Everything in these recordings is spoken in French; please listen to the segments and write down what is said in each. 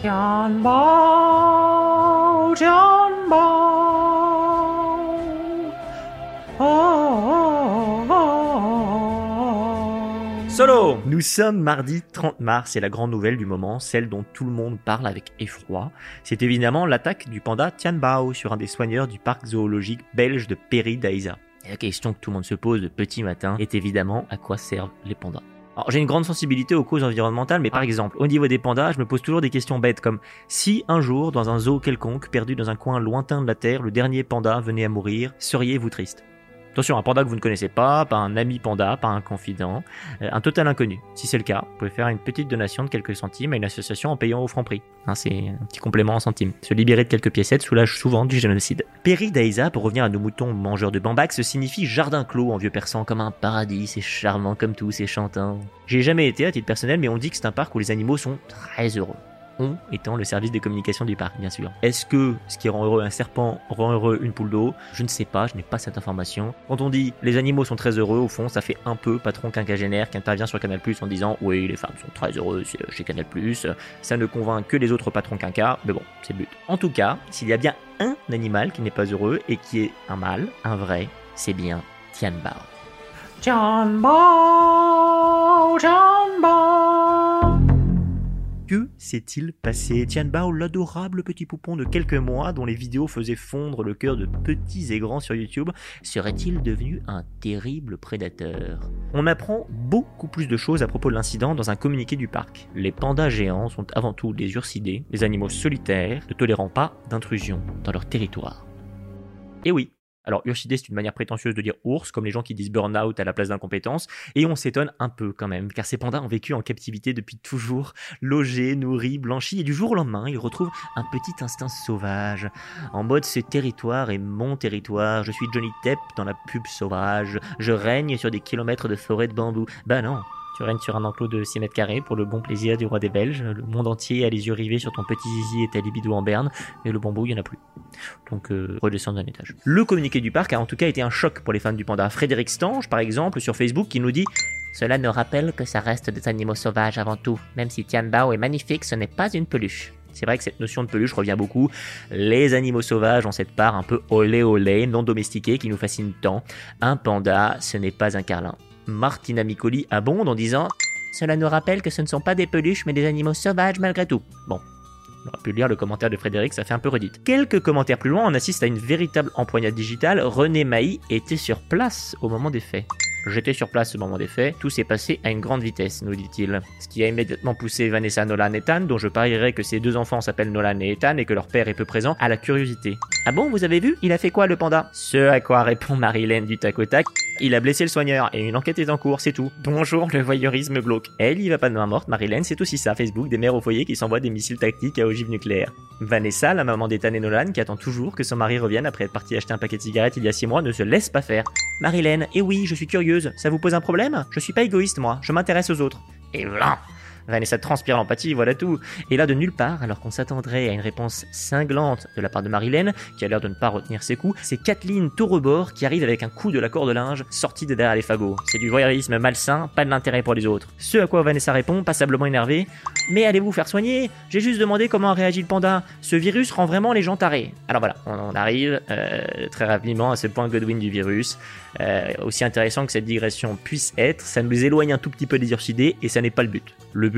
Tianbao, Tianbao. Oh, oh, oh, oh. Solo Nous sommes mardi 30 mars et la grande nouvelle du moment, celle dont tout le monde parle avec effroi, c'est évidemment l'attaque du panda Tianbao sur un des soigneurs du parc zoologique belge de Péry d'Aïsa. Et la question que tout le monde se pose de petit matin est évidemment à quoi servent les pandas j'ai une grande sensibilité aux causes environnementales, mais par exemple, au niveau des pandas, je me pose toujours des questions bêtes comme si un jour, dans un zoo quelconque, perdu dans un coin lointain de la Terre, le dernier panda venait à mourir, seriez-vous triste? Attention, un panda que vous ne connaissez pas, pas un ami panda, pas un confident, euh, un total inconnu. Si c'est le cas, vous pouvez faire une petite donation de quelques centimes à une association en payant au franc prix. Hein, c'est un petit complément en centimes. Se libérer de quelques piécettes soulage souvent du génocide. Péri d'Aïsa, pour revenir à nos moutons mangeurs de bambax, signifie jardin clos en vieux persan, comme un paradis, c'est charmant comme tout, c'est chantant. J'ai jamais été à titre personnel, mais on dit que c'est un parc où les animaux sont très heureux on étant le service de communication du parc, bien sûr. Est-ce que ce qui rend heureux un serpent rend heureux une poule d'eau? Je ne sais pas, je n'ai pas cette information. Quand on dit les animaux sont très heureux, au fond, ça fait un peu patron quinquagénaire qui intervient sur Canal Plus en disant oui, les femmes sont très heureuses chez Canal Plus. Ça ne convainc que les autres patrons quinquas, mais bon, c'est le but. En tout cas, s'il y a bien un animal qui n'est pas heureux et qui est un mâle, un vrai, c'est bien Tianbao. Tianbao, Tianbao. Que s'est-il passé? Tianbao, l'adorable petit poupon de quelques mois dont les vidéos faisaient fondre le cœur de petits et grands sur YouTube, serait-il devenu un terrible prédateur? On apprend beaucoup plus de choses à propos de l'incident dans un communiqué du parc. Les pandas géants sont avant tout des ursidés, des animaux solitaires, ne tolérant pas d'intrusion dans leur territoire. Et oui, alors, ursidé, c'est une manière prétentieuse de dire ours, comme les gens qui disent burn-out à la place d'incompétence. Et on s'étonne un peu quand même, car ces pandas ont vécu en captivité depuis toujours, logés, nourris, blanchis, et du jour au lendemain, ils retrouvent un petit instinct sauvage. En mode, ce territoire est mon territoire, je suis Johnny Depp dans la pub sauvage, je règne sur des kilomètres de forêt de bambou. Bah non, tu règnes sur un enclos de 6 mètres carrés pour le bon plaisir du roi des Belges. Le monde entier a les yeux rivés sur ton petit zizi et ta libido en berne, et le bambou, il n'y en a plus. Donc, euh, redescends d'un étage. Le communiqué du parc a en tout cas été un choc pour les fans du panda. Frédéric Stange, par exemple, sur Facebook, qui nous dit Cela nous rappelle que ça reste des animaux sauvages avant tout. Même si Tianbao est magnifique, ce n'est pas une peluche. C'est vrai que cette notion de peluche revient beaucoup. Les animaux sauvages ont cette part un peu olé olé, non domestiquée, qui nous fascine tant. Un panda, ce n'est pas un carlin. Martina Micoli abonde en disant Cela nous rappelle que ce ne sont pas des peluches mais des animaux sauvages malgré tout. Bon. On aurait pu lire le commentaire de Frédéric, ça fait un peu redite. Quelques commentaires plus loin, on assiste à une véritable empoignade digitale. René Maï était sur place au moment des faits. J'étais sur place au moment des faits, tout s'est passé à une grande vitesse, nous dit-il. Ce qui a immédiatement poussé Vanessa Nolan et Ethan, dont je parierais que ces deux enfants s'appellent Nolan et Ethan et que leur père est peu présent, à la curiosité. Ah bon, vous avez vu? Il a fait quoi le panda Ce à quoi répond Marilyn du tac au tac. Il a blessé le soigneur et une enquête est en cours, c'est tout. Bonjour le voyeurisme glauque. Elle y va pas de main morte, Marilyn, c'est aussi ça, Facebook, des mères au foyer qui s'envoient des missiles tactiques à ogive nucléaire. Vanessa, la maman d'Ethan et Nolan, qui attend toujours que son mari revienne après être parti acheter un paquet de cigarettes il y a 6 mois, ne se laisse pas faire. Marilyn, eh oui, je suis curieuse, ça vous pose un problème? Je suis pas égoïste moi, je m'intéresse aux autres. Et voilà Vanessa transpire l'empathie, voilà tout. Et là, de nulle part, alors qu'on s'attendrait à une réponse cinglante de la part de Marilyn, qui a l'air de ne pas retenir ses coups, c'est Kathleen Taurebord qui arrive avec un coup de la corde linge sorti de derrière les fagots. C'est du voyeurisme malsain, pas de l'intérêt pour les autres. Ce à quoi Vanessa répond, passablement énervée Mais allez vous faire soigner J'ai juste demandé comment a le panda. Ce virus rend vraiment les gens tarés. Alors voilà, on, arrive euh, très rapidement à ce point Godwin du virus. Euh, aussi intéressant que cette digression puisse être, ça nous éloigne un tout petit peu des ursidés et ça n'est pas. Le but,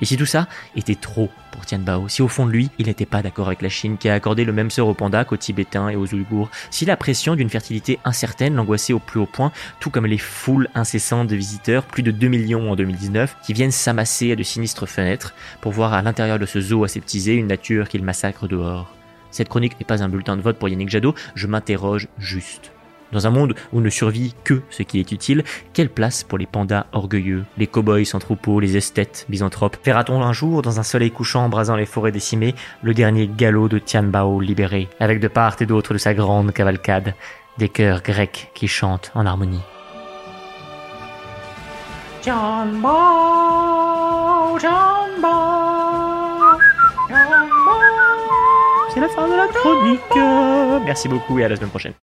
Et si tout ça était trop pour Tianbao, si au fond de lui, il n'était pas d'accord avec la Chine qui a accordé le même sort aux pandas qu'aux Tibétains et aux Ouïghours, si la pression d'une fertilité incertaine l'angoissait au plus haut point, tout comme les foules incessantes de visiteurs, plus de 2 millions en 2019, qui viennent s'amasser à de sinistres fenêtres pour voir à l'intérieur de ce zoo aseptisé une nature qu'il massacre dehors. Cette chronique n'est pas un bulletin de vote pour Yannick Jadot, je m'interroge juste. Dans un monde où ne survit que ce qui est utile, quelle place pour les pandas orgueilleux, les cow-boys sans troupeau, les esthètes misanthropes Verra-t-on un jour, dans un soleil couchant embrasant les forêts décimées, le dernier galop de Tianbao libéré, avec de part et d'autre de sa grande cavalcade, des chœurs grecs qui chantent en harmonie Tianbao, Tianbao, Tianbao. C'est la fin de la chronique Merci beaucoup et à la semaine prochaine.